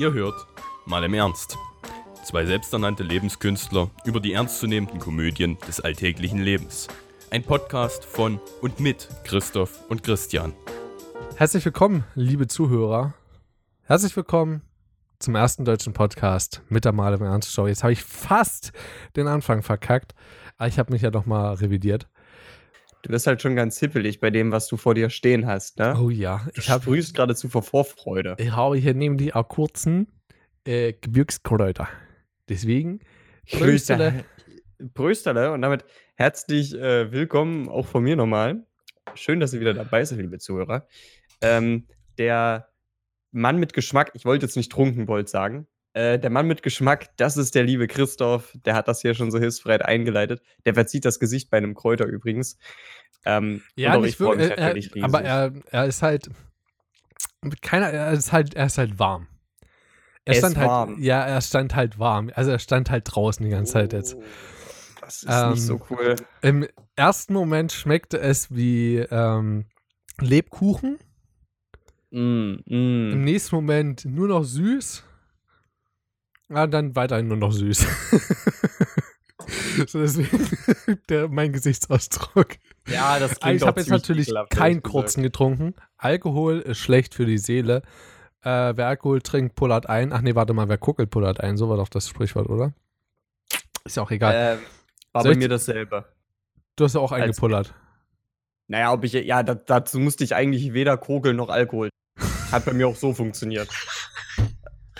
Ihr hört mal im Ernst. Zwei selbsternannte Lebenskünstler über die ernstzunehmenden Komödien des alltäglichen Lebens. Ein Podcast von und mit Christoph und Christian. Herzlich willkommen, liebe Zuhörer. Herzlich willkommen zum ersten deutschen Podcast mit der Mal im Ernst Show. Jetzt habe ich fast den Anfang verkackt, ich habe mich ja nochmal revidiert. Du bist halt schon ganz hippelig bei dem, was du vor dir stehen hast, ne? Oh ja, ich habe sprühst geradezu vor Vorfreude. Ich habe hier die auch kurzen äh, Gebirgskräuter. Deswegen Brösterle. Brösterle und damit herzlich äh, willkommen auch von mir nochmal. Schön, dass ihr wieder dabei seid, liebe Zuhörer. Ähm, der Mann mit Geschmack, ich wollte jetzt nicht Trunkenbold sagen, äh, der Mann mit Geschmack, das ist der liebe Christoph. Der hat das hier schon so hilfsbereit eingeleitet. Der verzieht das Gesicht bei einem Kräuter übrigens. Ähm, ja, nicht wirklich, halt er, aber er, er ist halt keiner, er ist halt, er ist halt warm. Er, er stand halt, warm. ja, er stand halt warm. Also er stand halt draußen die ganze oh, Zeit jetzt. Oh, das ist ähm, nicht so cool. Im ersten Moment schmeckte es wie ähm, Lebkuchen. Mm, mm. Im nächsten Moment nur noch süß. Ja, dann weiterhin nur noch süß. so deswegen der, mein Gesichtsausdruck. Ja, das klingt Ich habe jetzt natürlich keinen kurzen getrunken. Alkohol ist schlecht für die Seele. Äh, wer Alkohol trinkt, pullert ein. Ach nee, warte mal, wer kuckelt, pullert ein. So war doch das Sprichwort, oder? Ist ja auch egal. Äh, war Soll bei mir dasselbe. Du hast ja auch eingepullert. Naja, ob ich, ja, dazu musste ich eigentlich weder Kogel noch Alkohol. Hat bei mir auch so funktioniert.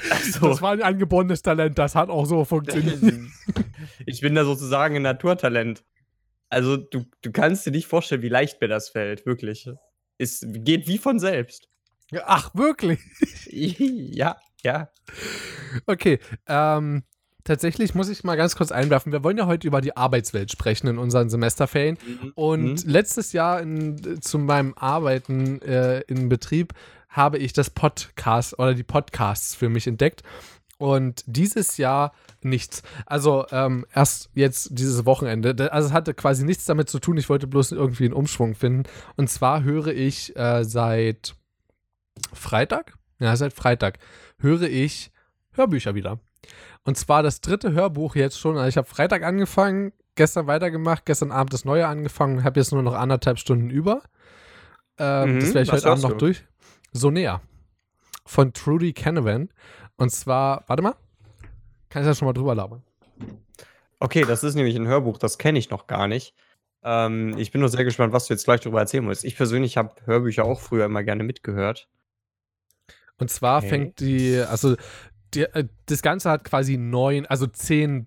Also, das war ein angeborenes Talent, das hat auch so funktioniert. ich bin da sozusagen ein Naturtalent. Also du, du kannst dir nicht vorstellen, wie leicht mir das fällt, wirklich. Es geht wie von selbst. Ach, wirklich? ja, ja. Okay, ähm, tatsächlich muss ich mal ganz kurz einwerfen. Wir wollen ja heute über die Arbeitswelt sprechen in unseren Semesterferien. Mhm. Und mhm. letztes Jahr in, zu meinem Arbeiten äh, in Betrieb habe ich das Podcast oder die Podcasts für mich entdeckt. Und dieses Jahr nichts. Also ähm, erst jetzt dieses Wochenende. Also es hatte quasi nichts damit zu tun. Ich wollte bloß irgendwie einen Umschwung finden. Und zwar höre ich äh, seit Freitag, ja, seit Freitag, höre ich Hörbücher wieder. Und zwar das dritte Hörbuch jetzt schon. Also ich habe Freitag angefangen, gestern weitergemacht, gestern Abend das neue angefangen, habe jetzt nur noch anderthalb Stunden über. Ähm, mhm, das werde ich heute Abend noch durch. So näher. Von Trudy Canavan. Und zwar, warte mal, kann ich da schon mal drüber labern? Okay, das ist nämlich ein Hörbuch, das kenne ich noch gar nicht. Ähm, ich bin nur sehr gespannt, was du jetzt gleich darüber erzählen willst. Ich persönlich habe Hörbücher auch früher immer gerne mitgehört. Und zwar okay. fängt die, also die, äh, das Ganze hat quasi neun, also zehn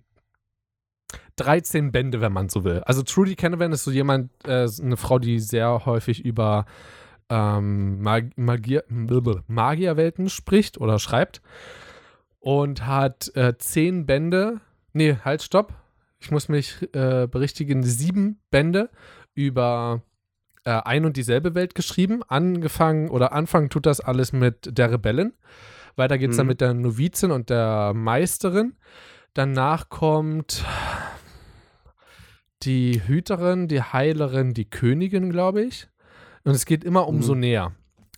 13 Bände, wenn man so will. Also Trudy Canavan ist so jemand, äh, eine Frau, die sehr häufig über ähm, Mag Magier Magierwelten spricht oder schreibt und hat äh, zehn Bände, nee, halt, stopp, ich muss mich äh, berichtigen, sieben Bände über äh, ein und dieselbe Welt geschrieben. Angefangen oder anfangen tut das alles mit der Rebellin. Weiter geht es mhm. dann mit der Novizin und der Meisterin. Danach kommt die Hüterin, die Heilerin, die Königin, glaube ich. Und es geht immer um mhm. Sonea.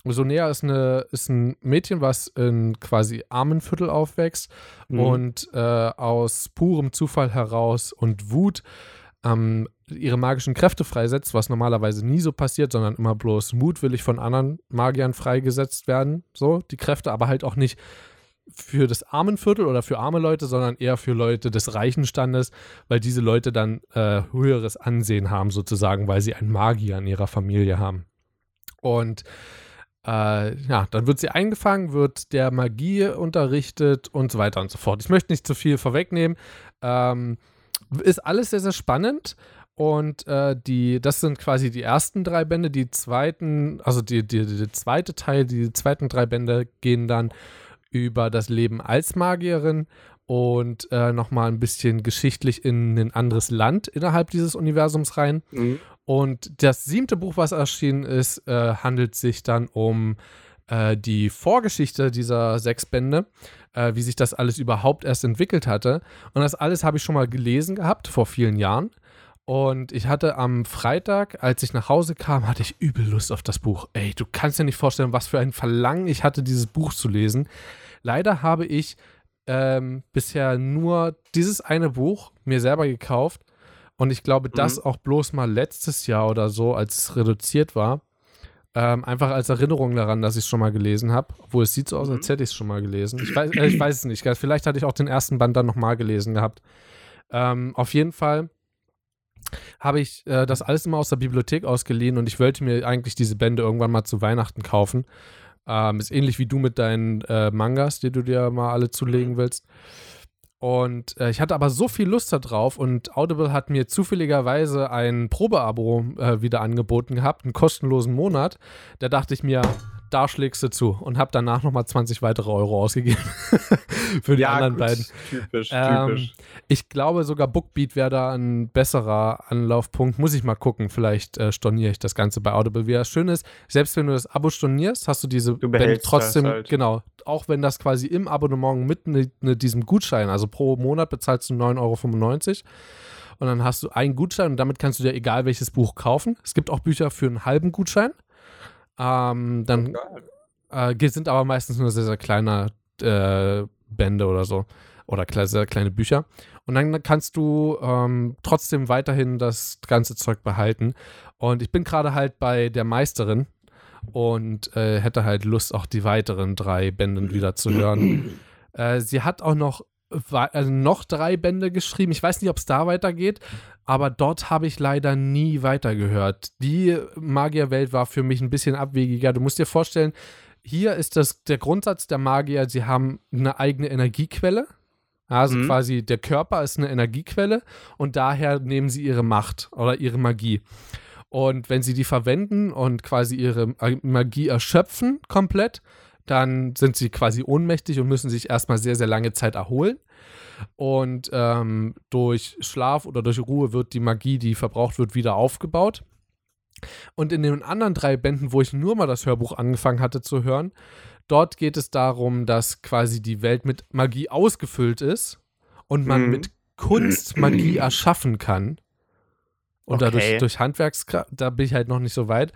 Sonea ist, eine, ist ein Mädchen, was in quasi Armenviertel aufwächst mhm. und äh, aus purem Zufall heraus und Wut ähm, ihre magischen Kräfte freisetzt, was normalerweise nie so passiert, sondern immer bloß mutwillig von anderen Magiern freigesetzt werden. So, die Kräfte, aber halt auch nicht für das Armenviertel oder für arme Leute, sondern eher für Leute des reichen Standes, weil diese Leute dann äh, höheres Ansehen haben, sozusagen, weil sie einen Magier in ihrer Familie haben. Und äh, ja, dann wird sie eingefangen, wird der Magie unterrichtet und so weiter und so fort. Ich möchte nicht zu viel vorwegnehmen. Ähm, ist alles sehr, sehr spannend. Und äh, die, das sind quasi die ersten drei Bände. Die zweiten, also die, die, die zweite Teil, die zweiten drei Bände gehen dann über das Leben als Magierin und äh, nochmal ein bisschen geschichtlich in ein anderes Land innerhalb dieses Universums rein. Mhm. Und das siebte Buch, was erschienen ist, äh, handelt sich dann um äh, die Vorgeschichte dieser sechs Bände, äh, wie sich das alles überhaupt erst entwickelt hatte. Und das alles habe ich schon mal gelesen gehabt vor vielen Jahren. Und ich hatte am Freitag, als ich nach Hause kam, hatte ich übel Lust auf das Buch. Ey, du kannst dir nicht vorstellen, was für ein Verlangen ich hatte, dieses Buch zu lesen. Leider habe ich ähm, bisher nur dieses eine Buch mir selber gekauft und ich glaube, das Mhm. auch bloß mal letztes Jahr oder so, als es reduziert war. Ähm, einfach als Erinnerung daran, dass ich es schon mal gelesen habe. Obwohl es sieht so aus, als Mhm. hätte ich es schon mal gelesen. Ich weiß, äh, ich weiß es nicht. Vielleicht hatte ich auch den ersten Band dann nochmal gelesen gehabt. Ähm, auf jeden Fall habe ich äh, das alles immer aus der Bibliothek ausgeliehen und ich wollte mir eigentlich diese Bände irgendwann mal zu Weihnachten kaufen. Ähm, ist ähnlich wie du mit deinen äh, Mangas, die du dir mal alle zulegen willst. Und äh, ich hatte aber so viel Lust darauf und Audible hat mir zufälligerweise ein Probeabo äh, wieder angeboten gehabt, einen kostenlosen Monat. Da dachte ich mir, da schlägst du zu und habe danach nochmal 20 weitere Euro ausgegeben für die anderen gut, beiden. Typisch, Ähm, typisch. Ich glaube sogar Bookbeat wäre da ein besserer Anlaufpunkt. Muss ich mal gucken. Vielleicht äh, storniere ich das Ganze bei Audible. Wie das schön ist, selbst wenn du das Abo stornierst, hast du diese Du behältst trotzdem, halt. genau, auch wenn das quasi im Abonnement mit ne, ne, diesem Gutschein, also pro Monat bezahlst du 9,95 Euro. Und dann hast du einen Gutschein und damit kannst du dir egal welches Buch kaufen. Es gibt auch Bücher für einen halben Gutschein. Ähm, dann äh, sind aber meistens nur sehr, sehr kleine äh, Bände oder so. Oder sehr kleine Bücher. Und dann kannst du ähm, trotzdem weiterhin das ganze Zeug behalten. Und ich bin gerade halt bei der Meisterin und äh, hätte halt Lust, auch die weiteren drei Bände wieder zu hören. äh, sie hat auch noch, also noch drei Bände geschrieben. Ich weiß nicht, ob es da weitergeht, aber dort habe ich leider nie weitergehört. Die Magierwelt war für mich ein bisschen abwegiger. Du musst dir vorstellen, hier ist das der Grundsatz der Magier, sie haben eine eigene Energiequelle. Also Mhm. quasi der Körper ist eine Energiequelle und daher nehmen sie ihre Macht oder ihre Magie. Und wenn sie die verwenden und quasi ihre Magie erschöpfen komplett, dann sind sie quasi ohnmächtig und müssen sich erstmal sehr, sehr lange Zeit erholen. Und ähm, durch Schlaf oder durch Ruhe wird die Magie, die verbraucht wird, wieder aufgebaut. Und in den anderen drei Bänden, wo ich nur mal das Hörbuch angefangen hatte zu hören, dort geht es darum, dass quasi die Welt mit Magie ausgefüllt ist und man Mhm. mit Kunst Magie erschaffen kann. Und dadurch Okay. durch Handwerkskraft, da bin ich halt noch nicht so weit.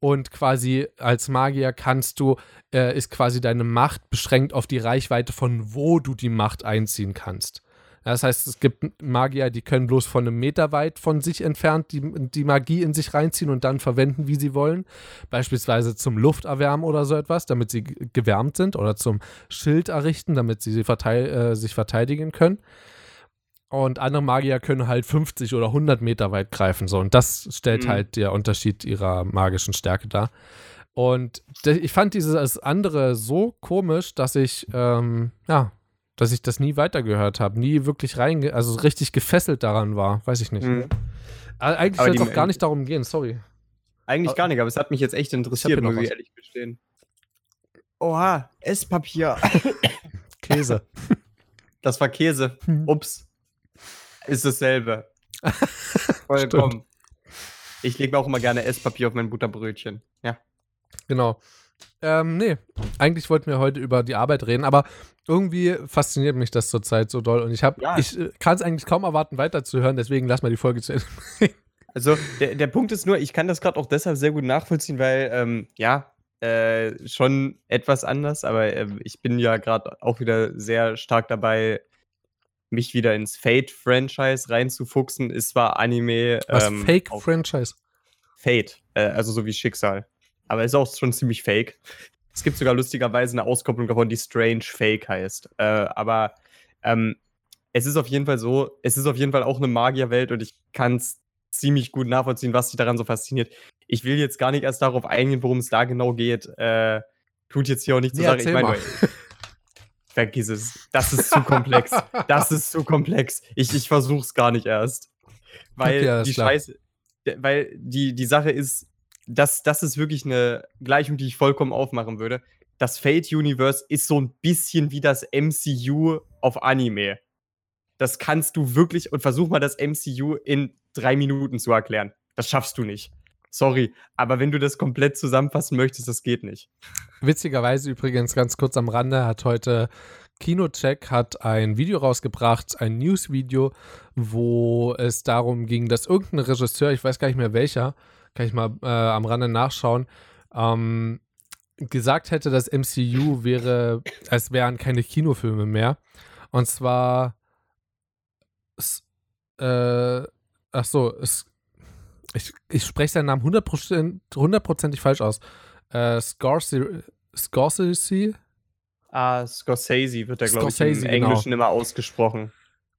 Und quasi als Magier kannst du, äh, ist quasi deine Macht beschränkt auf die Reichweite von wo du die Macht einziehen kannst. Das heißt, es gibt Magier, die können bloß von einem Meter weit von sich entfernt die, die Magie in sich reinziehen und dann verwenden, wie sie wollen. Beispielsweise zum Lufterwärmen oder so etwas, damit sie gewärmt sind oder zum Schild errichten, damit sie vertei äh, sich verteidigen können. Und andere Magier können halt 50 oder 100 Meter weit greifen. So. Und das stellt Mhm. halt der Unterschied ihrer magischen Stärke dar. Und ich fand dieses andere so komisch, dass ich, ähm, ja, dass ich das nie weitergehört habe, nie wirklich reinge, also richtig gefesselt daran war, weiß ich nicht. Mhm. Eigentlich soll es auch gar nicht darum gehen, sorry. Eigentlich gar nicht, aber es hat mich jetzt echt interessiert, noch muss ich ehrlich gestehen. Oha, Esspapier. Käse. Das war Käse. Hm. Ups. Ist dasselbe. Vollkommen. Ich lege auch immer gerne Esspapier auf mein Butterbrötchen. Ja. Genau. Ähm, nee, eigentlich wollten wir heute über die Arbeit reden, aber irgendwie fasziniert mich das zurzeit so doll und ich habe, Ja. ich äh, kann es eigentlich kaum erwarten, weiterzuhören, deswegen lass mal die Folge zu Ende. Also der, der Punkt ist nur, ich kann das gerade auch deshalb sehr gut nachvollziehen, weil, ähm, ja, äh, schon etwas anders, aber ähm, ich bin ja gerade auch wieder sehr stark dabei, mich wieder ins Fate-Franchise reinzufuchsen. Es zwar Anime. Was ähm, Fake-Franchise? Fate, äh, also so wie Schicksal. Aber ist auch schon ziemlich fake. Es gibt sogar lustigerweise eine Auskopplung davon, die Strange Fake heißt. Äh, aber ähm, es ist auf jeden Fall so, es ist auf jeden Fall auch eine Magierwelt und ich kann es ziemlich gut nachvollziehen, was dich daran so fasziniert. Ich will jetzt gar nicht erst darauf eingehen, worum es da genau geht. Äh, tut jetzt hier auch nicht Nee, Sache. Ich meine. vergiss es. Das ist zu komplex. Das ist zu komplex. Ich, ich versuch's gar nicht erst. Weil Okay, alles die klar. Scheiße, weil die, die Sache ist, das, das ist wirklich eine Gleichung, die ich vollkommen aufmachen würde. Das Fate-Universe ist so ein bisschen wie das MCU auf Anime. Das kannst du wirklich, und versuch mal das MCU in drei Minuten zu erklären. Das schaffst du nicht. Sorry, aber wenn du das komplett zusammenfassen möchtest, das geht nicht. Witzigerweise übrigens ganz kurz am Rande hat heute Kinocheck hat ein Video rausgebracht, ein News-Video, wo es darum ging, dass irgendein Regisseur, ich weiß gar nicht mehr welcher, kann ich mal äh, am Rande nachschauen, ähm, gesagt hätte, das MCU wäre, es wären keine Kinofilme mehr. Und zwar, äh, ach so, es, ich, ich spreche seinen Namen 100%, hundertprozentig falsch aus. Äh, Scorsese, Scorsese Ah, Scorsese wird da, glaube ich, im genau. Englischen immer ausgesprochen.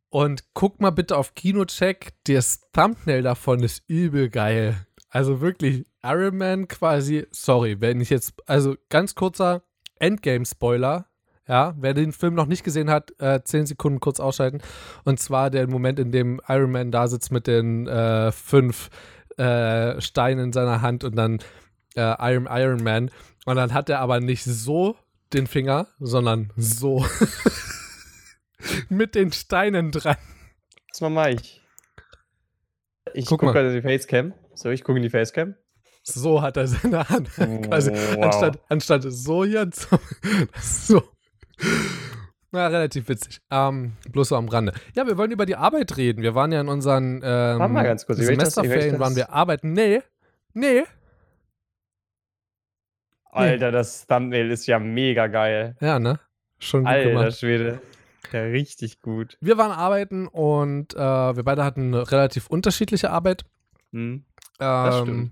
Und guck mal bitte auf Kinocheck. Das Thumbnail davon ist übel geil. Also wirklich, Iron Man quasi, sorry, wenn ich jetzt, also ganz kurzer Endgame-Spoiler. Ja, wer den Film noch nicht gesehen hat, äh, 10 Sekunden kurz ausschalten. Und zwar der Moment, in dem Iron Man da sitzt mit den äh, fünf äh, Steinen in seiner Hand und dann äh, Iron, Iron Man. Und dann hat er aber nicht so den Finger, sondern so. mit den Steinen dran. Was mach ich? Ich Guck gucke mal. gerade in die Facecam. So, ich gucke in die Facecam. So hat er seine Hand. Quasi, Wow. anstatt, anstatt so hier, so. Na, relativ witzig. Ähm, bloß so am Rande. Ja, wir wollen über die Arbeit reden. Wir waren ja in unseren ähm, Warte mal ganz kurz, das- Semesterferien, das- waren wir arbeiten. Nee, nee. Alter, das Thumbnail ist ja mega geil. Ja, ne? Schon gut Alter gemacht. Schwede. Ja, richtig gut. Wir waren arbeiten und äh, wir beide hatten eine relativ unterschiedliche Arbeit. Hm, das Ähm, stimmt. stimmt.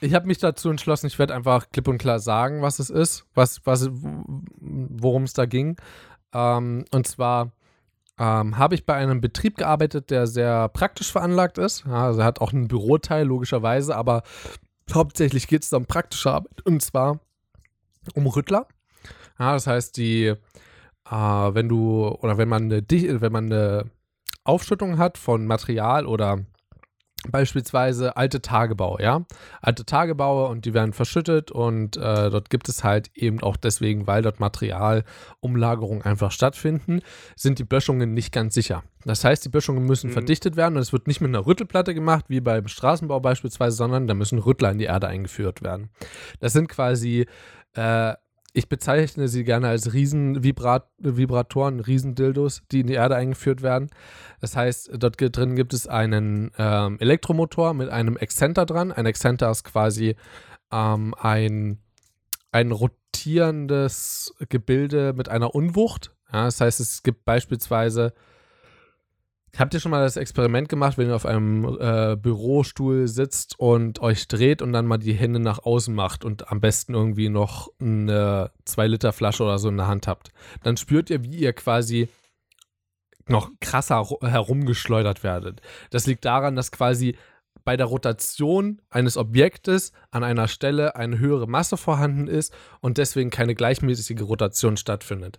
Ich habe mich dazu entschlossen, ich werde einfach klipp und klar sagen, was es ist, was, was, worum es da ging. Ähm, und zwar ähm, habe ich bei einem Betrieb gearbeitet, der sehr praktisch veranlagt ist. Ja, also hat auch einen Büroteil, logischerweise, aber hauptsächlich geht es um praktische Arbeit. Und zwar um Rüttler. Ja, das heißt, die, äh, wenn du, oder wenn man eine, wenn man eine Aufschüttung hat von Material oder beispielsweise alte Tagebau, ja. Alte Tagebaue und die werden verschüttet und äh, dort gibt es halt eben auch deswegen, weil dort Materialumlagerungen einfach stattfinden, sind die Böschungen nicht ganz sicher. Das heißt, die Böschungen müssen Mhm. verdichtet werden und es wird nicht mit einer Rüttelplatte gemacht, wie beim Straßenbau beispielsweise, sondern da müssen Rüttler in die Erde eingeführt werden. Das sind quasi äh, ich bezeichne sie gerne als Riesenvibratoren, Riesendildos, die in die Erde eingeführt werden. Das heißt, dort drin gibt es einen ähm, Elektromotor mit einem Exzenter dran. Ein Exzenter ist quasi ähm, ein, ein rotierendes Gebilde mit einer Unwucht. Ja, das heißt, es gibt beispielsweise Habt ihr schon mal das Experiment gemacht, wenn ihr auf einem äh, Bürostuhl sitzt und euch dreht und dann mal die Hände nach außen macht und am besten irgendwie noch eine 2-Liter-Flasche oder so in der Hand habt? Dann spürt ihr, wie ihr quasi noch krasser ru- herumgeschleudert werdet. Das liegt daran, dass quasi bei der Rotation eines Objektes an einer Stelle eine höhere Masse vorhanden ist und deswegen keine gleichmäßige Rotation stattfindet.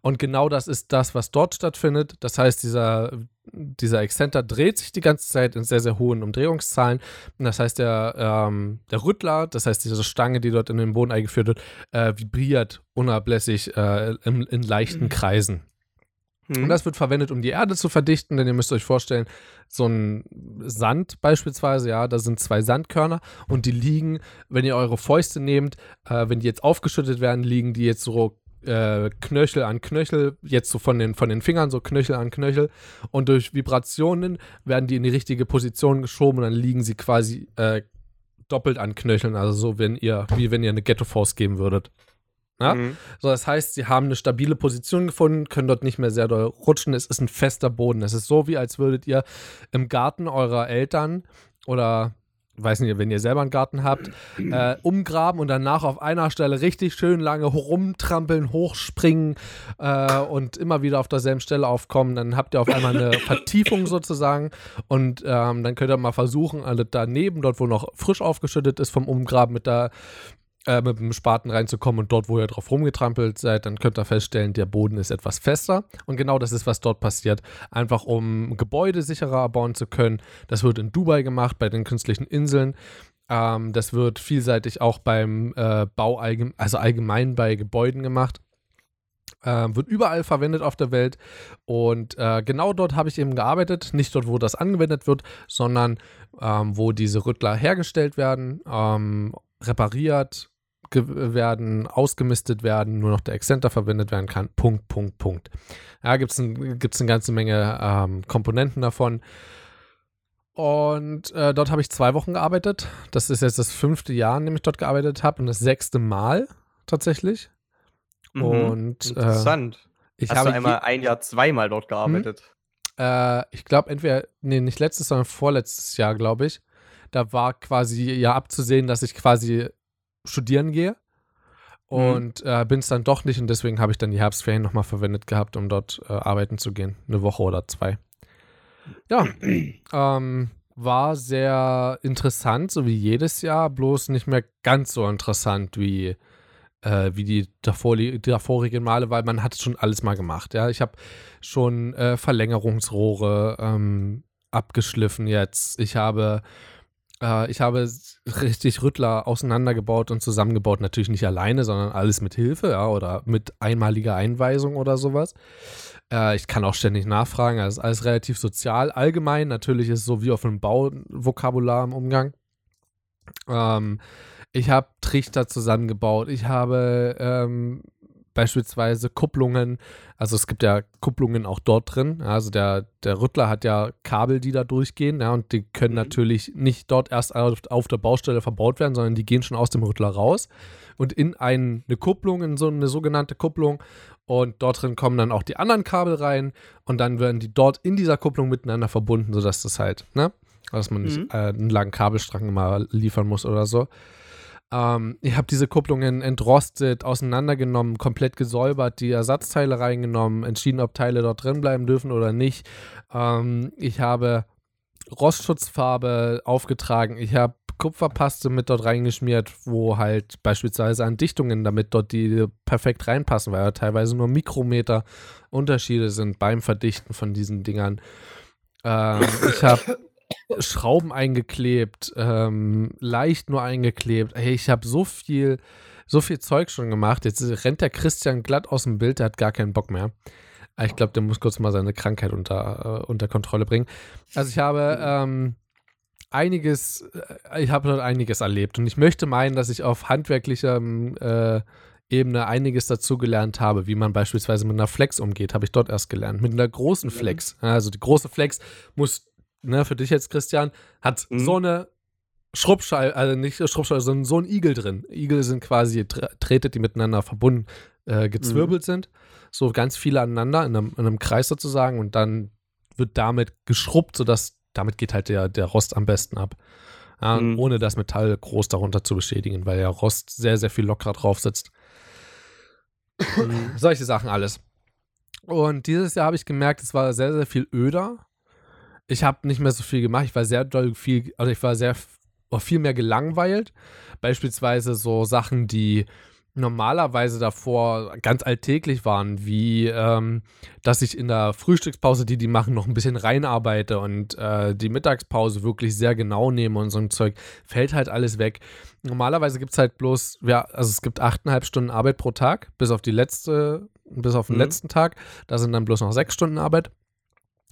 Und genau das ist das, was dort stattfindet. Das heißt, dieser, dieser Exzenter dreht sich die ganze Zeit in sehr, sehr hohen Umdrehungszahlen. Das heißt, der, ähm, der Rüttler, das heißt, diese Stange, die dort in den Boden eingeführt wird, äh, vibriert unablässig äh, in, in leichten Kreisen. Hm. Und das wird verwendet, um die Erde zu verdichten, denn ihr müsst euch vorstellen, so ein Sand beispielsweise, ja, da sind zwei Sandkörner und die liegen, wenn ihr eure Fäuste nehmt, äh, wenn die jetzt aufgeschüttet werden, liegen die jetzt so äh, Knöchel an Knöchel, jetzt so von den, von den Fingern, so Knöchel an Knöchel und durch Vibrationen werden die in die richtige Position geschoben und dann liegen sie quasi äh, doppelt an Knöcheln, also so, wenn ihr, wie wenn ihr eine Ghetto-Faust geben würdet. Ja? Hm. So, das heißt, sie haben eine stabile Position gefunden, können dort nicht mehr sehr doll rutschen. Es ist ein fester Boden. Es ist so, wie als würdet ihr im Garten eurer Eltern oder weiß nicht, wenn ihr selber einen Garten habt, äh, umgraben und danach auf einer Stelle richtig schön lange rumtrampeln, hochspringen äh, und immer wieder auf derselben Stelle aufkommen. Dann habt ihr auf einmal eine Vertiefung sozusagen und ähm, dann könnt ihr mal versuchen, alle daneben, dort wo noch frisch aufgeschüttet ist vom Umgraben mit der äh, mit dem Spaten reinzukommen und dort, wo ihr drauf rumgetrampelt seid, dann könnt ihr feststellen, der Boden ist etwas fester. Und genau das ist, was dort passiert. Einfach um Gebäude sicherer bauen zu können. Das wird in Dubai gemacht, bei den künstlichen Inseln. Ähm, das wird vielseitig auch beim äh, Bau, allgem also allgemein bei Gebäuden gemacht. Ähm, wird überall verwendet auf der Welt. Und äh, genau dort habe ich eben gearbeitet. Nicht dort, wo das angewendet wird, sondern ähm, wo diese Rüttler hergestellt werden, ähm, repariert werden, ausgemistet werden, nur noch der Exzenter verwendet werden kann. Punkt, Punkt, Punkt. Ja, gibt es ein, gibt's eine ganze Menge ähm, Komponenten davon. Und äh, dort habe ich zwei Wochen gearbeitet. Das ist jetzt das fünfte Jahr, in dem ich dort gearbeitet habe und das sechste Mal tatsächlich. Mhm. Und äh, Interessant. ich Hast habe du einmal ein Jahr zweimal dort gearbeitet? äh, ich glaube, entweder, nee, nicht letztes, sondern vorletztes Jahr, glaube ich. Da war quasi ja abzusehen, dass ich quasi studieren gehe. Und äh, bin es dann doch nicht und deswegen habe ich dann die Herbstferien nochmal verwendet gehabt, um dort äh, arbeiten zu gehen. Eine Woche oder zwei. Ja, ähm, war sehr interessant, so wie jedes Jahr, bloß nicht mehr ganz so interessant wie, äh, wie die, davor, davorigen Male, weil man hat schon alles mal gemacht. Ja, ich habe schon äh, Verlängerungsrohre ähm, abgeschliffen jetzt. Ich habe äh, ich habe richtig Rüttler auseinandergebaut und zusammengebaut. Natürlich nicht alleine, sondern alles mit Hilfe ja, oder mit einmaliger Einweisung oder sowas. Äh, ich kann auch ständig nachfragen. Das ist alles relativ sozial. Allgemein natürlich ist es so wie auf einem Bauvokabular im Umgang. Ähm, ich habe Trichter zusammengebaut. Ich habe ähm, beispielsweise Kupplungen. Also es gibt ja Kupplungen auch dort drin. Also der, der Rüttler hat ja Kabel, die da durchgehen. Ja, und die können Mhm. natürlich nicht dort erst auf, auf der Baustelle verbaut werden, sondern die gehen schon aus dem Rüttler raus und in ein, eine Kupplung, in so eine sogenannte Kupplung. Und dort drin kommen dann auch die anderen Kabel rein und dann werden die dort in dieser Kupplung miteinander verbunden, sodass das halt, ne? Dass man nicht Mhm. äh, einen langen Kabelstrang immer liefern muss oder so. Ähm, ich habe diese Kupplungen entrostet, auseinandergenommen, komplett gesäubert, die Ersatzteile reingenommen, entschieden, ob Teile dort drin bleiben dürfen oder nicht. Ähm, ich habe Rostschutzfarbe aufgetragen. Ich habe Kupferpaste mit dort reingeschmiert, wo halt beispielsweise an Dichtungen, damit dort die perfekt reinpassen, weil ja teilweise nur Mikrometer Unterschiede sind beim Verdichten von diesen Dingern. Ähm, ich habe Schrauben eingeklebt, ähm, leicht nur eingeklebt. Hey, ich habe so viel, so viel Zeug schon gemacht. Jetzt rennt der Christian glatt aus dem Bild, der hat gar keinen Bock mehr. Ah, Ich glaube, der muss kurz mal seine Krankheit unter, äh, unter Kontrolle bringen. Also ich habe ähm, einiges, äh, ich habe dort einiges erlebt und ich möchte meinen, dass ich auf handwerklicher äh, Ebene einiges dazugelernt habe, wie man beispielsweise mit einer Flex umgeht, habe ich dort erst gelernt. Mit einer großen Flex. Also die große Flex muss, ne, für dich jetzt, Christian, hat Mhm. so eine Schrubbscheibe, also nicht Schrubbscheibe, sondern so ein Igel drin. Igel sind quasi Drähte, die miteinander verbunden, äh, gezwirbelt sind. So ganz viele aneinander in einem, in einem Kreis sozusagen und dann wird damit geschrubbt, sodass damit geht halt der, der Rost am besten ab. Ja, Mhm. Ohne das Metall groß darunter zu beschädigen, weil der Rost sehr, sehr viel lockerer drauf sitzt. Solche Sachen alles. Und dieses Jahr habe ich gemerkt, es war sehr, sehr viel öder. Ich habe nicht mehr so viel gemacht. Ich war sehr doll viel, also ich war sehr auch viel mehr gelangweilt. Beispielsweise so Sachen, die normalerweise davor ganz alltäglich waren, wie ähm, dass ich in der Frühstückspause, die die machen, noch ein bisschen reinarbeite und äh, die Mittagspause wirklich sehr genau nehme und so ein Zeug, fällt halt alles weg. Normalerweise gibt es halt bloß, ja, also es gibt achteinhalb Stunden Arbeit pro Tag, bis auf die letzte, bis auf den Mhm. letzten Tag. Da sind dann bloß noch sechs Stunden Arbeit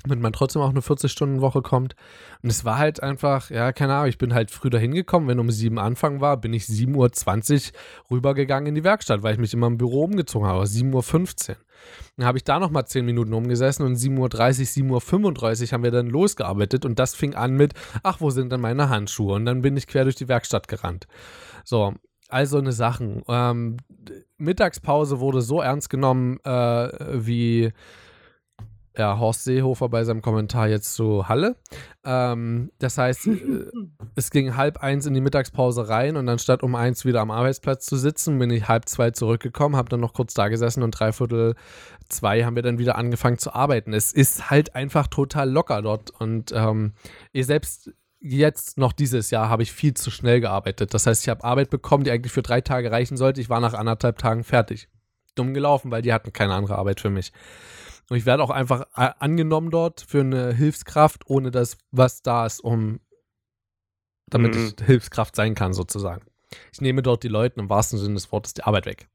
damit man trotzdem auch eine 40-Stunden-Woche kommt. Und es war halt einfach, ja, keine Ahnung, ich bin halt früh dahin gekommen, wenn um 7 Anfang war, bin ich 7.20 Uhr rübergegangen in die Werkstatt, weil ich mich immer im Büro umgezogen habe, 7.15 Uhr. Dann habe ich da nochmal 10 Minuten umgesessen und 7.30 Uhr, 7.35 Uhr haben wir dann losgearbeitet und das fing an mit, ach, wo sind denn meine Handschuhe? Und dann bin ich quer durch die Werkstatt gerannt. So, also eine Sachen. Ähm, Mittagspause wurde so ernst genommen, äh, wie ja, Horst Seehofer bei seinem Kommentar jetzt zu Halle. Ähm, das heißt, äh, es ging halb eins in die Mittagspause rein und anstatt um eins wieder am Arbeitsplatz zu sitzen, bin ich halb zwei zurückgekommen, habe dann noch kurz da gesessen und dreiviertel zwei haben wir dann wieder angefangen zu arbeiten. Es ist halt einfach total locker dort und ähm, ich selbst jetzt noch dieses Jahr habe ich viel zu schnell gearbeitet. Das heißt, ich habe Arbeit bekommen, die eigentlich für drei Tage reichen sollte. Ich war nach anderthalb Tagen fertig. Dumm gelaufen, weil die hatten keine andere Arbeit für mich. Und ich werde auch einfach äh, angenommen dort für eine Hilfskraft, ohne das, was da ist, um damit Mhm. ich Hilfskraft sein kann, sozusagen. Ich nehme dort die Leuten im wahrsten Sinne des Wortes die Arbeit weg.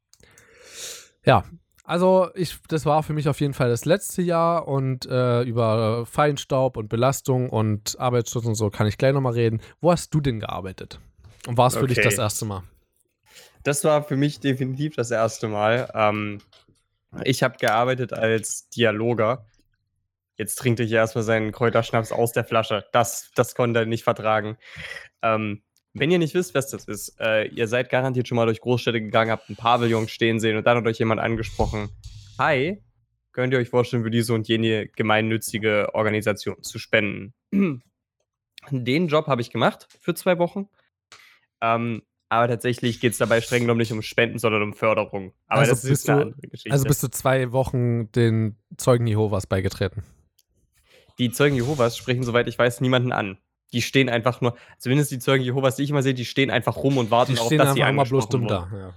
Ja, also ich, das war für mich auf jeden Fall das letzte Jahr und äh, über Feinstaub und Belastung und Arbeitsschutz und so kann ich gleich nochmal reden. Wo hast du denn gearbeitet? Und war es für dich Okay. das erste Mal? Das war für mich definitiv das erste Mal. Ähm, ich habe gearbeitet als Dialoger. Jetzt trinkt er hier erstmal seinen Kräuterschnaps aus der Flasche. Das, das konnte er nicht vertragen. Ähm, wenn ihr nicht wisst, was das ist, äh, ihr seid garantiert schon mal durch Großstädte gegangen, habt ein Pavillon stehen sehen und dann hat euch jemand angesprochen. Hi, könnt ihr euch vorstellen, für diese und jene gemeinnützige Organisation zu spenden? Den Job habe ich gemacht für zwei Wochen. Ähm, aber tatsächlich geht es dabei streng genommen nicht um Spenden, sondern um Förderung. Aber Also das bist ist eine du- andere Geschichte. Also bist du zwei Wochen den Zeugen Jehovas beigetreten. die Zeugen Jehovas sprechen, soweit ich weiß, niemanden an. Die stehen einfach nur, zumindest die Zeugen Jehovas, die ich immer sehe, die stehen einfach rum und warten darauf, dass sie angesprochen dumm wurden. da. Ja.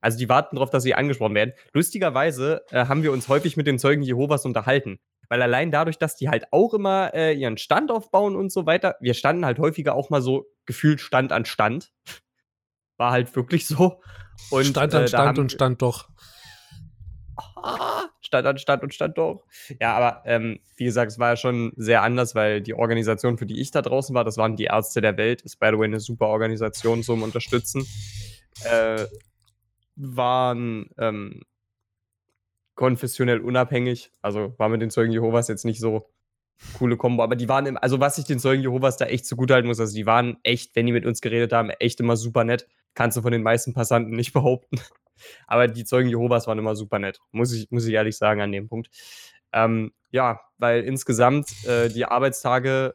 Also die warten darauf, dass sie angesprochen werden. Lustigerweise äh, haben wir uns häufig mit den Zeugen Jehovas unterhalten. Weil allein dadurch, dass die halt auch immer äh, ihren Stand aufbauen und so weiter, wir standen halt häufiger auch mal so gefühlt Stand an Stand. War halt wirklich so. Und, stand äh, an da Stand und stand doch. Ah, Stand an Stand und Stand doch. Ja, aber ähm, wie gesagt, es war ja schon sehr anders, weil die Organisation, für die ich da draußen war, das waren die Ärzte der Welt, ist by the way eine super Organisation zum Unterstützen, äh, waren ähm, konfessionell unabhängig. Also war mit den Zeugen Jehovas jetzt nicht so coole Kombo, aber die waren, im, also was ich den Zeugen Jehovas da echt zugutehalten muss, also die waren echt, wenn die mit uns geredet haben, echt immer super nett. Kannst du von den meisten Passanten nicht behaupten. Aber die Zeugen Jehovas waren immer super nett, muss ich, muss ich ehrlich sagen an dem Punkt. Ähm, ja, weil insgesamt äh, die Arbeitstage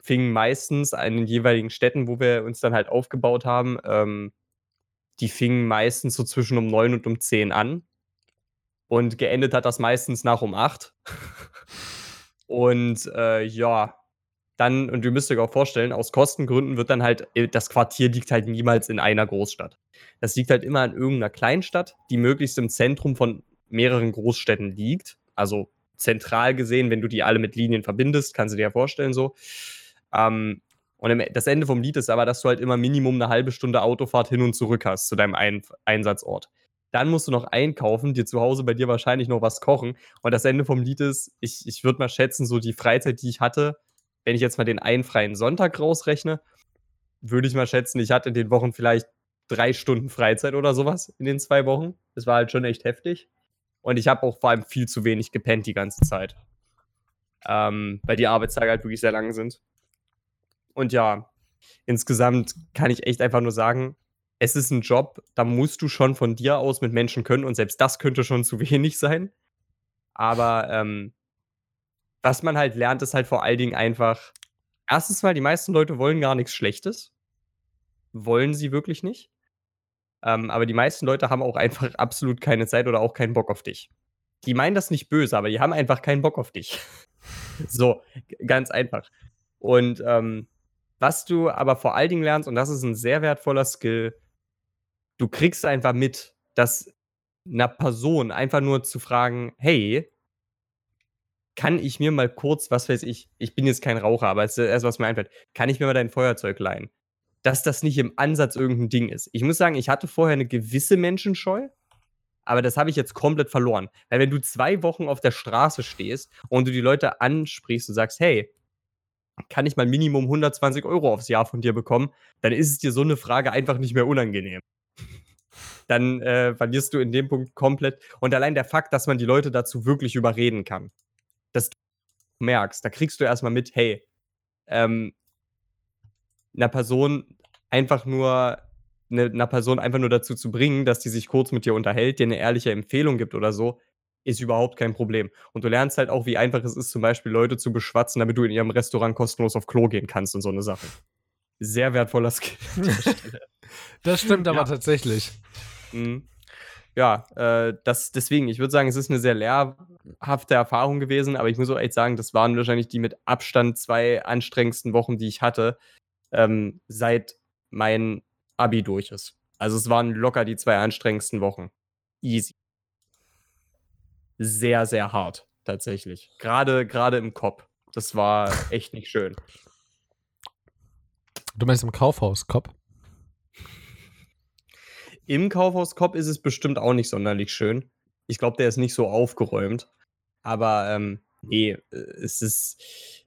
fingen meistens an den jeweiligen Städten, wo wir uns dann halt aufgebaut haben, ähm, die fingen meistens so zwischen um neun und um zehn an. Und geendet hat das meistens nach um acht. und äh, ja, dann, und ihr müsst euch auch vorstellen, aus Kostengründen wird dann halt, äh, das Quartier liegt halt niemals in einer Großstadt. Das liegt halt immer in irgendeiner Kleinstadt, die möglichst im Zentrum von mehreren Großstädten liegt. Also zentral gesehen, wenn du die alle mit Linien verbindest, kannst du dir ja vorstellen so. Ähm, und das Ende vom Lied ist aber, dass du halt immer Minimum eine halbe Stunde Autofahrt hin und zurück hast zu deinem Ein Einsatzort. Dann musst du noch einkaufen, dir zu Hause bei dir wahrscheinlich noch was kochen. Und das Ende vom Lied ist, ich, ich würde mal schätzen, so die Freizeit, die ich hatte, wenn ich jetzt mal den einen freien Sonntag rausrechne, würde ich mal schätzen, ich hatte in den Wochen vielleicht drei Stunden Freizeit oder sowas in den zwei Wochen. Das war halt schon echt heftig. Und ich habe auch vor allem viel zu wenig gepennt die ganze Zeit. Ähm, weil die Arbeitstage halt wirklich sehr lang sind. Und ja, insgesamt kann ich echt einfach nur sagen, es ist ein Job, da musst du schon von dir aus mit Menschen können und selbst das könnte schon zu wenig sein. Aber ähm, was man halt lernt, ist halt vor allen Dingen einfach, erstens mal, die meisten Leute wollen gar nichts Schlechtes. Wollen sie wirklich nicht. Ähm, aber die meisten Leute haben auch einfach absolut keine Zeit oder auch keinen Bock auf dich. Die meinen das nicht böse, aber die haben einfach keinen Bock auf dich. so, ganz einfach. Und ähm, was du aber vor allen Dingen lernst, und das ist ein sehr wertvoller Skill, du kriegst einfach mit, dass einer Person einfach nur zu fragen, hey, kann ich mir mal kurz, was weiß ich, ich bin jetzt kein Raucher, aber es ist das was mir einfällt, kann ich mir mal dein Feuerzeug leihen? Dass das nicht im Ansatz irgendein Ding ist. Ich muss sagen, ich hatte vorher eine gewisse Menschenscheu, aber das habe ich jetzt komplett verloren. Weil wenn du zwei Wochen auf der Straße stehst und du die Leute ansprichst und sagst, hey, kann ich mal Minimum 120 Euro aufs Jahr von dir bekommen, dann ist es dir so eine Frage einfach nicht mehr unangenehm. Dann äh, verlierst du in dem Punkt komplett. Und allein der Fakt, dass man die Leute dazu wirklich überreden kann, merkst, da kriegst du erstmal mit, hey, ähm, einer Person einfach nur eine, einer Person einfach nur dazu zu bringen, dass die sich kurz mit dir unterhält, dir eine ehrliche Empfehlung gibt oder so, ist überhaupt kein Problem. Und du lernst halt auch, wie einfach es ist, zum Beispiel Leute zu beschwatzen, damit du in ihrem Restaurant kostenlos auf Klo gehen kannst und so eine Sache. Sehr wertvoller Skill. Das stimmt aber Ja. tatsächlich. Mhm. Ja, äh, das, deswegen, ich würde sagen, es ist eine sehr lehrhafte Erfahrung gewesen, aber ich muss auch echt sagen, das waren wahrscheinlich die mit Abstand zwei anstrengendsten Wochen, die ich hatte, ähm, seit mein Abi durch ist. Also es waren locker die zwei anstrengendsten Wochen. Easy. Sehr, sehr hart, tatsächlich. Gerade, gerade im Kopf. Das war echt nicht schön. Du meinst im Kaufhaus, Kopf? Im Kaufhaus Kopp ist es bestimmt auch nicht sonderlich schön. Ich glaube, der ist nicht so aufgeräumt. Aber ähm, nee, äh, es ist,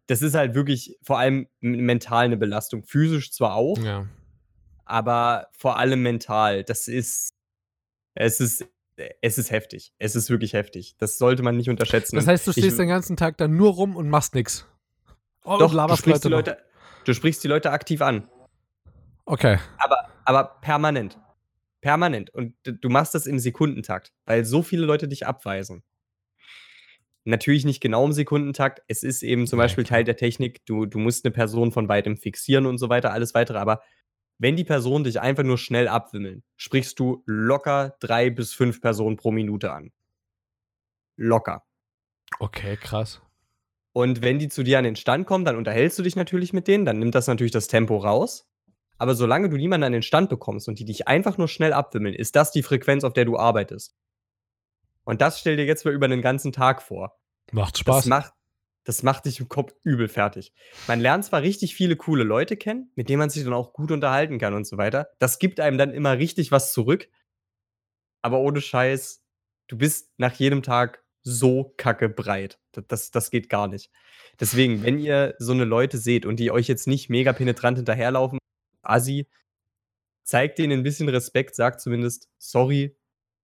das ist halt wirklich vor allem mental eine Belastung. Physisch zwar auch, Ja. aber vor allem mental. Das ist, es ist es ist heftig. Es ist wirklich heftig. Das sollte man nicht unterschätzen. Das heißt, du stehst ich, den ganzen Tag dann nur rum und machst nichts. Oh, doch, du sprichst, Leute, Leute, du sprichst die Leute aktiv an. Okay. Aber, aber permanent. Permanent. Und du machst das im Sekundentakt, weil so viele Leute dich abweisen. Natürlich nicht genau im Sekundentakt. Es ist eben zum Beispiel Teil der Technik. Du, du musst eine Person von weitem fixieren und so weiter, alles weitere. Aber wenn die Personen dich einfach nur schnell abwimmeln, sprichst du locker drei bis fünf Personen pro Minute an. Locker. Okay, krass. Und wenn die zu dir an den Stand kommen, dann unterhältst du dich natürlich mit denen, dann nimmt das natürlich das Tempo raus. Aber solange du niemanden an den Stand bekommst und die dich einfach nur schnell abwimmeln, ist das die Frequenz, auf der du arbeitest. Und das stell dir jetzt mal über den ganzen Tag vor. Macht Spaß. Das macht, das macht dich im Kopf übel fertig. Man lernt zwar richtig viele coole Leute kennen, mit denen man sich dann auch gut unterhalten kann und so weiter. Das gibt einem dann immer richtig was zurück. Aber ohne Scheiß, du bist nach jedem Tag so kacke breit. Das, das, das geht gar nicht. Deswegen, wenn ihr so eine Leute seht und die euch jetzt nicht mega penetrant hinterherlaufen, Assi, zeigt denen ein bisschen Respekt, sagt zumindest, sorry,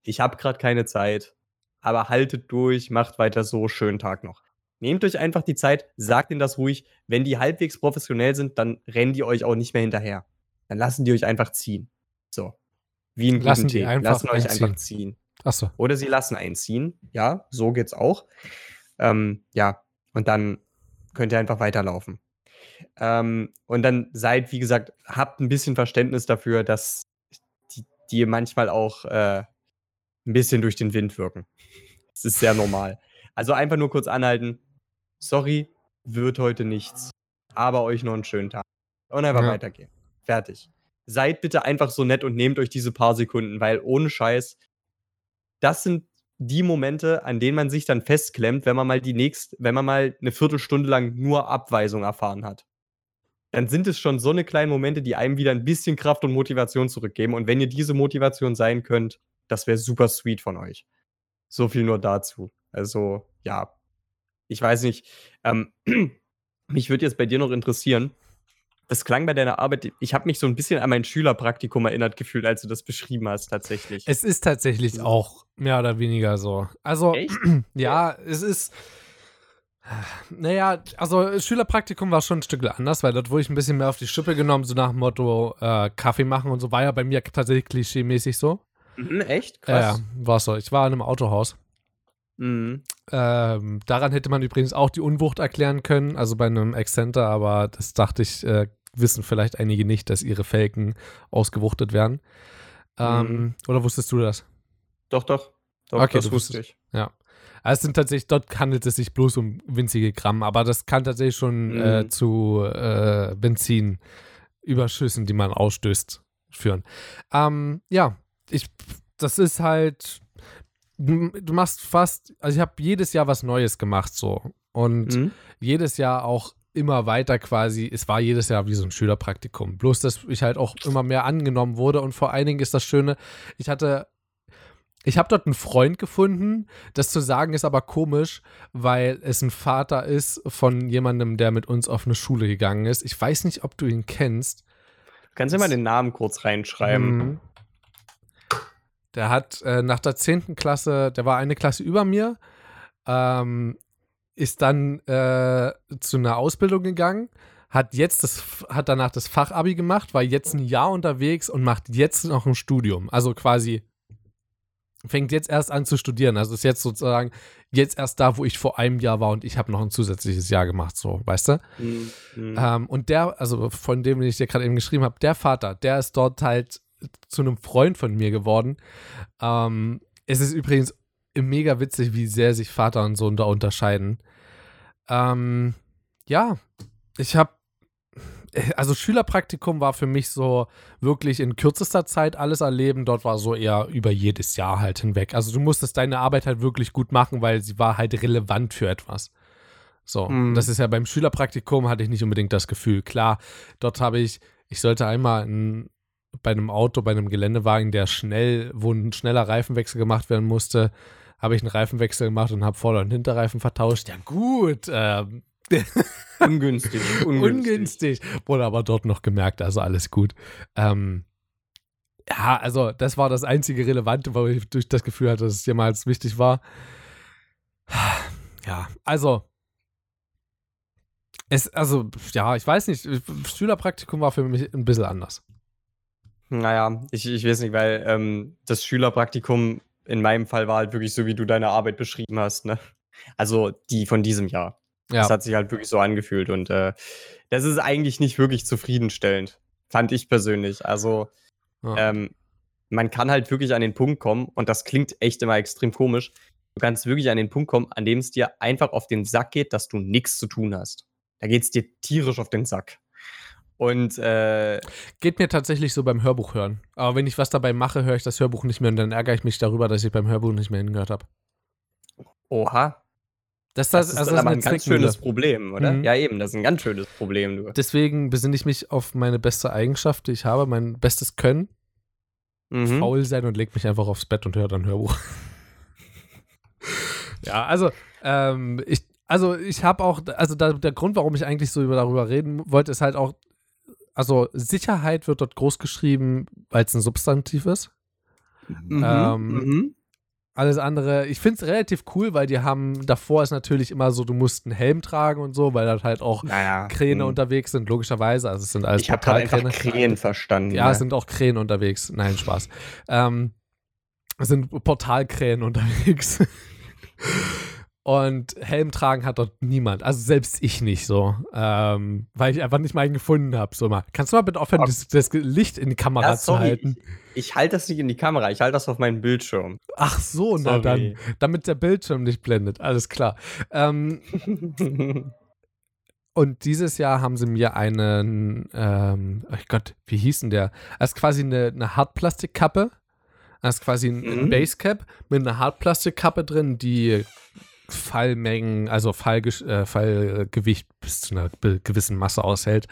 ich habe gerade keine Zeit, aber haltet durch, macht weiter so, schönen Tag noch. Nehmt euch einfach die Zeit, sagt ihnen das ruhig. Wenn die halbwegs professionell sind, dann rennen die euch auch nicht mehr hinterher. Dann lassen die euch einfach ziehen. So. Wie ein lassen Tee. Einfach lassen euch einziehen. einfach ziehen. Achso. Oder sie lassen einziehen. Ja, so geht's auch. Ähm, ja, und dann könnt ihr einfach weiterlaufen. Ähm, und dann seid, wie gesagt, habt ein bisschen Verständnis dafür, dass die, die manchmal auch äh, ein bisschen durch den Wind wirken. Das ist sehr normal. Also einfach nur kurz anhalten. Sorry, wird heute nichts. Aber euch noch einen schönen Tag. Und einfach ja. weitergehen. Fertig. Seid bitte einfach so nett und nehmt euch diese paar Sekunden, weil ohne Scheiß, das sind die Momente, an denen man sich dann festklemmt, wenn man mal die nächste, wenn man mal eine Viertelstunde lang nur Abweisung erfahren hat dann sind es schon so eine kleine Momente, die einem wieder ein bisschen Kraft und Motivation zurückgeben. Und wenn ihr diese Motivation sein könnt, das wäre super sweet von euch. So viel nur dazu. Also, ja. Ich weiß nicht. Ähm, mich würde jetzt bei dir noch interessieren. Das klang bei deiner Arbeit, ich habe mich so ein bisschen an mein Schülerpraktikum erinnert gefühlt, als du das beschrieben hast, tatsächlich. Es ist tatsächlich auch mehr oder weniger so. Also, Echt? ja, es ist naja, also Schülerpraktikum war schon ein Stück anders, weil dort wurde ich ein bisschen mehr auf die Schippe genommen, so nach dem Motto äh, Kaffee machen und so, war ja bei mir tatsächlich klischee-mäßig so. Mhm, echt? Krass. Ja, war so. Ich war in einem Autohaus. Mhm. Ähm, daran hätte man übrigens auch die Unwucht erklären können, also bei einem Accenter, aber das dachte ich, äh, wissen vielleicht einige nicht, dass ihre Felgen ausgewuchtet werden. Ähm, mhm. Oder wusstest du das? Doch, doch. doch okay, das wusste ich. Ja. Also es sind tatsächlich, dort handelt es sich bloß um winzige Gramm, aber das kann tatsächlich schon mhm. äh, zu äh, Benzinüberschüssen, die man ausstößt, führen. Ähm, ja, ich, das ist halt, du, du machst fast, also ich habe jedes Jahr was Neues gemacht so und mhm. jedes Jahr auch immer weiter quasi, es war jedes Jahr wie so ein Schülerpraktikum. Bloß, dass ich halt auch immer mehr angenommen wurde und vor allen Dingen ist das Schöne, ich hatte ich habe dort einen Freund gefunden. Das zu sagen ist aber komisch, weil es ein Vater ist von jemandem, der mit uns auf eine Schule gegangen ist. Ich weiß nicht, ob du ihn kennst. Kannst du mal den Namen kurz reinschreiben? Mhm. Der hat äh, nach der 10. Klasse, der war eine Klasse über mir, ähm, ist dann äh, zu einer Ausbildung gegangen, hat jetzt das, hat danach das Fachabi gemacht, war jetzt ein Jahr unterwegs und macht jetzt noch ein Studium. Also quasi fängt jetzt erst an zu studieren. Also ist jetzt sozusagen jetzt erst da, wo ich vor einem Jahr war und ich habe noch ein zusätzliches Jahr gemacht, so, weißt du? Mhm. Ähm, und der, also von dem, den ich dir gerade eben geschrieben habe, der Vater, der ist dort halt zu einem Freund von mir geworden. Ähm, es ist übrigens mega witzig, wie sehr sich Vater und Sohn da unterscheiden. Ähm, ja, ich habe also Schülerpraktikum war für mich so wirklich in kürzester Zeit alles erleben. Dort war so eher über jedes Jahr halt hinweg. Also du musstest deine Arbeit halt wirklich gut machen, weil sie war halt relevant für etwas. So, mhm. das ist ja beim Schülerpraktikum hatte ich nicht unbedingt das Gefühl. Klar, dort habe ich, ich sollte einmal in, bei einem Auto, bei einem Geländewagen, der schnell, wo ein schneller Reifenwechsel gemacht werden musste, habe ich einen Reifenwechsel gemacht und habe Vorder- und Hinterreifen vertauscht. Ja, gut, ähm, ungünstig, ungünstig. ungünstig. Wurde aber dort noch gemerkt, also alles gut. Ähm, Ja, also das war das einzige Relevante, weil ich durch das Gefühl hatte, dass es jemals wichtig war. Ja, also es, also, ja, ich weiß nicht. Schülerpraktikum war für mich ein bisschen anders. Naja, ich, ich weiß nicht, weil ähm, das Schülerpraktikum in meinem Fall war halt wirklich so, wie du deine Arbeit beschrieben hast, ne? Also die von diesem Jahr. Ja. Das hat sich halt wirklich so angefühlt und äh, das ist eigentlich nicht wirklich zufriedenstellend, fand ich persönlich. Also ja. ähm, man kann halt wirklich an den Punkt kommen und das klingt echt immer extrem komisch. Du kannst wirklich an den Punkt kommen, an dem es dir einfach auf den Sack geht, dass du nichts zu tun hast. Da geht es dir tierisch auf den Sack. Und äh, geht mir tatsächlich so beim Hörbuch hören. Aber wenn ich was dabei mache, höre ich das Hörbuch nicht mehr und dann ärgere ich mich darüber, dass ich beim Hörbuch nicht mehr hingehört habe. Oha. Das, das, das ist also aber ein ganz schönes Problem, oder? Mhm. Ja, eben, das ist ein ganz schönes Problem. Du. Deswegen besinne ich mich auf meine beste Eigenschaft, die ich habe, mein bestes Können. Mhm. Faul sein und leg mich einfach aufs Bett und höre dann Hörbuch. ja, also, ähm, ich, also ich habe auch, also da, der Grund, warum ich eigentlich so darüber reden wollte, ist halt auch, also Sicherheit wird dort groß geschrieben, weil es ein Substantiv ist. Mhm, ähm, mhm. Alles andere, ich finde es relativ cool, weil die haben, davor ist natürlich immer so, du musst einen Helm tragen und so, weil da halt auch naja, Kräne mh. unterwegs sind, logischerweise. Also es sind alles Ich habe einfach Krähen verstanden. Ja, ne? es sind auch Krähen unterwegs. Nein, Spaß. Ähm, es sind Portalkrähen unterwegs. Und Helm tragen hat dort niemand. Also selbst ich nicht so. Ähm, weil ich einfach nicht mal einen gefunden habe. So mal. Kannst du mal bitte aufhören, okay. das, das, Licht in die Kamera ja, zu halten? Ich, ich halte das nicht in die Kamera, ich halte das auf meinen Bildschirm. Ach so, sorry. na dann. Damit der Bildschirm nicht blendet. Alles klar. Ähm, und dieses Jahr haben sie mir einen, ähm, oh Gott, wie hieß denn der? Das ist quasi eine, eine Hartplastikkappe. Das ist quasi ein, mhm. ein Basecap mit einer Hartplastikkappe drin, die Fallmengen, also Fallge äh, Fallgewicht bis zu einer gewissen Masse aushält.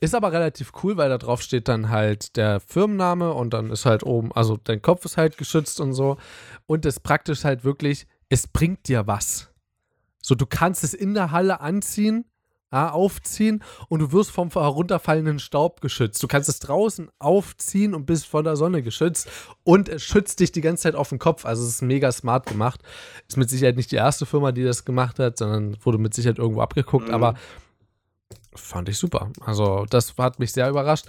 Ist aber relativ cool, weil da drauf steht dann halt der Firmenname und dann ist halt oben, also dein Kopf ist halt geschützt und so. Und das praktisch halt wirklich, es bringt dir was. So, du kannst es in der Halle anziehen ja, aufziehen und du wirst vom herunterfallenden Staub geschützt. Du kannst es draußen aufziehen und bist von der Sonne geschützt und es schützt dich die ganze Zeit auf den Kopf. Also es ist mega smart gemacht. Ist mit Sicherheit nicht die erste Firma, die das gemacht hat, sondern wurde mit Sicherheit irgendwo abgeguckt, mhm. aber fand ich super. Also das hat mich sehr überrascht.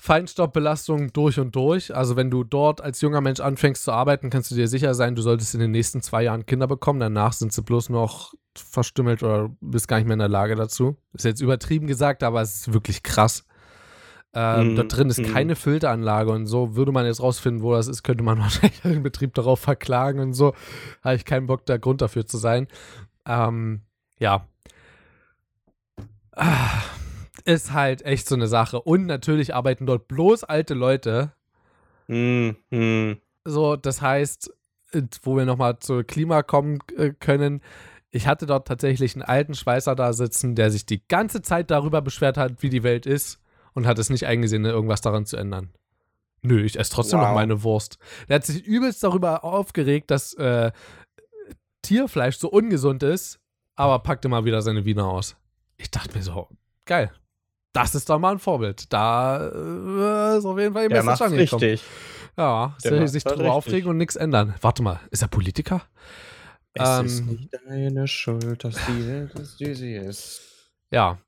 Feinstaubbelastung durch und durch. Also wenn du dort als junger Mensch anfängst zu arbeiten, kannst du dir sicher sein, du solltest in den nächsten zwei Jahren Kinder bekommen. Danach sind sie bloß noch verstümmelt oder bist gar nicht mehr in der Lage dazu. Ist jetzt übertrieben gesagt, aber es ist wirklich krass. Ähm, mm, da drin ist mm. keine Filteranlage und so. Würde man jetzt rausfinden, wo das ist, könnte man wahrscheinlich den Betrieb darauf verklagen und so. Habe ich keinen Bock, da Grund dafür zu sein. Ähm, ja. Ah ist halt echt so eine Sache. Und natürlich arbeiten dort bloß alte Leute. Mm, mm. So, das heißt, wo wir nochmal zu Klima kommen äh, können, ich hatte dort tatsächlich einen alten Schweißer da sitzen, der sich die ganze Zeit darüber beschwert hat, wie die Welt ist und hat es nicht eingesehen, irgendwas daran zu ändern. Nö, ich esse trotzdem wow. noch meine Wurst. Der hat sich übelst darüber aufgeregt, dass äh, Tierfleisch so ungesund ist, aber packte mal wieder seine Wiener aus. Ich dachte mir so, geil, das ist doch mal ein Vorbild. Da äh, ist auf jeden Fall Message angekommen. richtig. Ja, der sich darüber aufregen und nichts ändern. Warte mal, ist er Politiker? Es ähm, ist nicht deine Schuld, dass die Welt ist, wie sie ist. Ja.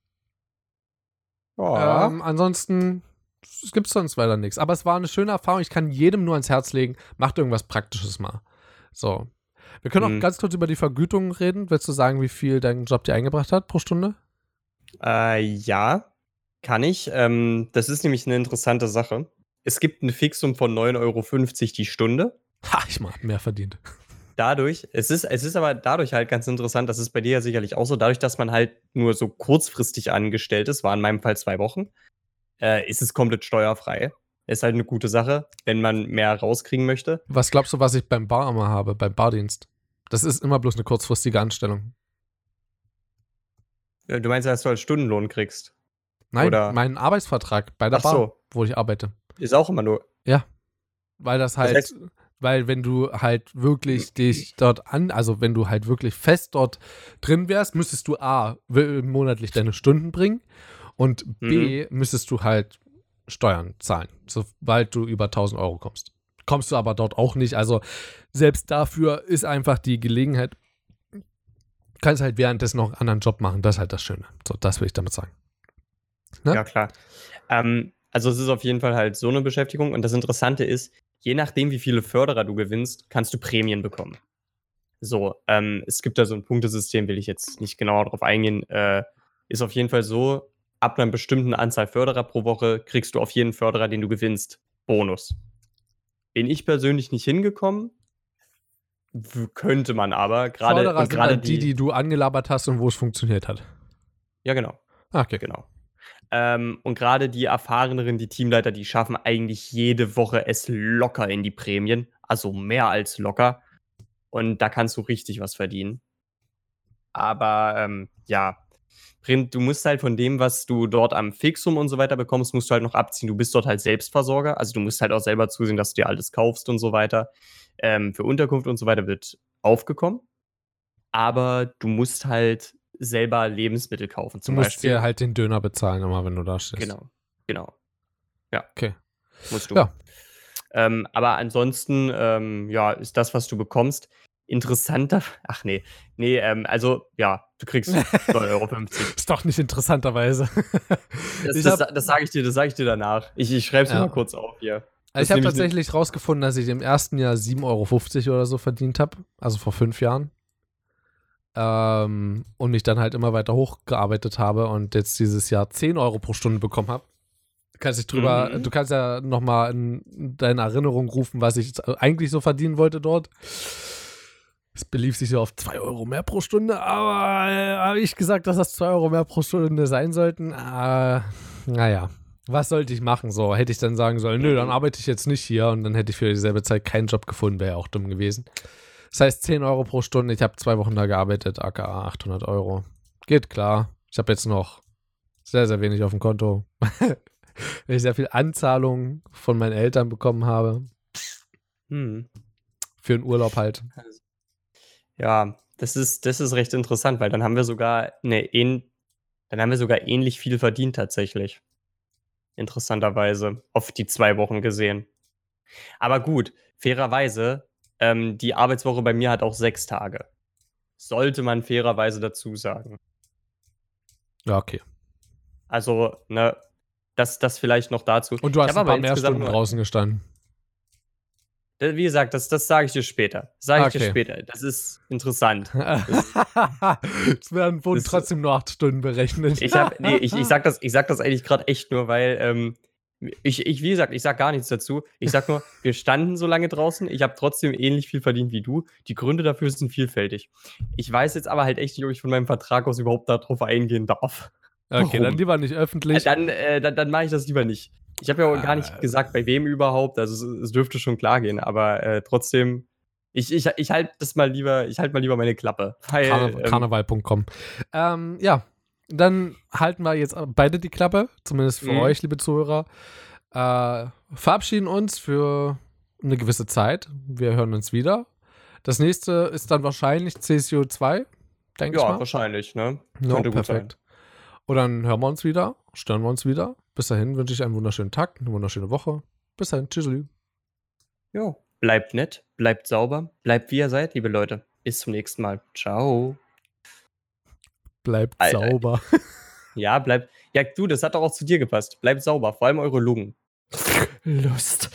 Oh. Ähm, ansonsten gibt es sonst weiter nichts. Aber es war eine schöne Erfahrung. Ich kann jedem nur ans Herz legen, macht irgendwas Praktisches mal. So. Wir können hm. auch mhm. ganz kurz über die Vergütung reden. Willst du sagen, wie viel dein Job dir eingebracht hat pro Stunde? Äh, ja. Kann ich. Ähm, das ist nämlich eine interessante Sache. Es gibt ein Fixum von 9,50 Euro die Stunde. Ha, ich mal mehr verdient. Dadurch, es ist, es ist aber dadurch halt ganz interessant, das ist bei dir ja sicherlich auch so, dadurch, dass man halt nur so kurzfristig angestellt ist, war in meinem Fall zwei Wochen, äh, ist es komplett steuerfrei. Ist halt eine gute Sache, wenn man mehr rauskriegen möchte. Was glaubst du, was ich beim Bar immer habe, beim Bardienst? Das ist immer bloß eine kurzfristige Anstellung. Du meinst, dass du als Stundenlohn kriegst? Nein, Oder? mein Arbeitsvertrag bei der Ach Bar, so. wo ich arbeite. Ist auch immer nur. Ja. Weil das halt, das heißt, weil wenn du halt wirklich dich dort an, also wenn du halt wirklich fest dort drin wärst, müsstest du A, monatlich deine Stunden bringen und B, mhm. müsstest du halt Steuern zahlen, sobald du über 1000 Euro kommst. Kommst du aber dort auch nicht. Also selbst dafür ist einfach die Gelegenheit, kannst halt währenddessen noch einen anderen Job machen. Das ist halt das Schöne. So, das will ich damit sagen. Ne? Ja, klar. Ähm, also es ist auf jeden Fall halt so eine Beschäftigung. Und das Interessante ist, je nachdem, wie viele Förderer du gewinnst, kannst du Prämien bekommen. So, ähm, es gibt da so ein Punktesystem, will ich jetzt nicht genauer darauf eingehen. Äh, ist auf jeden Fall so, ab einer bestimmten Anzahl Förderer pro Woche kriegst du auf jeden Förderer, den du gewinnst, Bonus. Bin ich persönlich nicht hingekommen, könnte man aber. Gerade Förderer sind halt die, die du angelabert hast und wo es funktioniert hat. Ja, genau. Ah, okay. Genau. Ähm, und gerade die erfahreneren, die Teamleiter, die schaffen eigentlich jede Woche es locker in die Prämien. Also mehr als locker. Und da kannst du richtig was verdienen. Aber ähm, ja, du musst halt von dem, was du dort am Fixum und so weiter bekommst, musst du halt noch abziehen. Du bist dort halt Selbstversorger. Also du musst halt auch selber zusehen, dass du dir alles kaufst und so weiter. Ähm, für Unterkunft und so weiter wird aufgekommen. Aber du musst halt selber Lebensmittel kaufen. Zum du musst Beispiel. dir halt den Döner bezahlen, immer wenn du da stehst. Genau, genau. Ja. Okay. Musst du. Ja. Ähm, aber ansonsten, ähm, ja, ist das, was du bekommst, interessanter. Ach nee, nee, ähm, also ja, du kriegst 9,50 Euro. ist doch nicht interessanterweise. das, das, das sage ich dir, das sage ich dir danach. Ich, ich schreibe es ja. mal kurz auf hier. Also ich habe tatsächlich rausgefunden, dass ich im ersten Jahr 7,50 Euro oder so verdient habe, also vor fünf Jahren. Ähm, und mich dann halt immer weiter hochgearbeitet habe und jetzt dieses Jahr 10 Euro pro Stunde bekommen habe. Du kannst dich drüber, mhm. du kannst ja nochmal in deine Erinnerung rufen, was ich eigentlich so verdienen wollte dort. Es belief sich so auf 2 Euro mehr pro Stunde, aber äh, habe ich gesagt, dass das 2 Euro mehr pro Stunde sein sollten? Äh, naja, was sollte ich machen? So, hätte ich dann sagen sollen, nö, dann arbeite ich jetzt nicht hier und dann hätte ich für dieselbe Zeit keinen Job gefunden, wäre ja auch dumm gewesen. Das heißt 10 Euro pro Stunde. Ich habe zwei Wochen da gearbeitet, aka 800 Euro. Geht klar. Ich habe jetzt noch sehr, sehr wenig auf dem Konto. Weil ich sehr viel Anzahlung von meinen Eltern bekommen habe. Hm. Für einen Urlaub halt. Ja, das ist, das ist recht interessant, weil dann haben wir sogar eine dann haben wir sogar ähnlich viel verdient tatsächlich. Interessanterweise. Auf die zwei Wochen gesehen. Aber gut, fairerweise, ähm, die Arbeitswoche bei mir hat auch sechs Tage. Sollte man fairerweise dazu sagen. Ja, okay. Also, ne, das, das vielleicht noch dazu. Und du hast ein paar mehr Stunden draußen gestanden. Wie gesagt, das, das sage ich dir später. Sage ich okay. dir später. Das ist interessant. es werden wohl trotzdem nur acht Stunden berechnet. ich, hab, nee, ich, ich, sag das, ich sag das eigentlich gerade echt nur, weil ähm, ich, ich, wie gesagt, ich sag gar nichts dazu. Ich sag nur, wir standen so lange draußen. Ich habe trotzdem ähnlich viel verdient wie du. Die Gründe dafür sind vielfältig. Ich weiß jetzt aber halt echt nicht, ob ich von meinem Vertrag aus überhaupt darauf eingehen darf. Okay, Warum? dann lieber nicht öffentlich. Dann, äh, dann, dann mache ich das lieber nicht. Ich habe ja auch gar nicht gesagt, bei wem überhaupt. Also es, es dürfte schon klar gehen, aber äh, trotzdem, ich, ich, ich halte das mal lieber, ich halte mal lieber meine Klappe. Karne ähm, Karneval.com. Ähm, ja, dann halten wir jetzt beide die Klappe, zumindest für mhm. euch, liebe Zuhörer. Äh, verabschieden uns für eine gewisse Zeit. Wir hören uns wieder. Das nächste ist dann wahrscheinlich CSU 2, denke ja, ich mal. Ja, wahrscheinlich, ne? No, perfekt. Und dann hören wir uns wieder, stören wir uns wieder. Bis dahin wünsche ich einen wunderschönen Tag, eine wunderschöne Woche. Bis dahin, tschüss. Jo, bleibt nett, bleibt sauber, bleibt wie ihr seid, liebe Leute. Bis zum nächsten Mal. Ciao. Bleibt Alter. sauber. Ja, bleibt. Ja, du, das hat doch auch zu dir gepasst. Bleibt sauber, vor allem eure Lungen. Lust.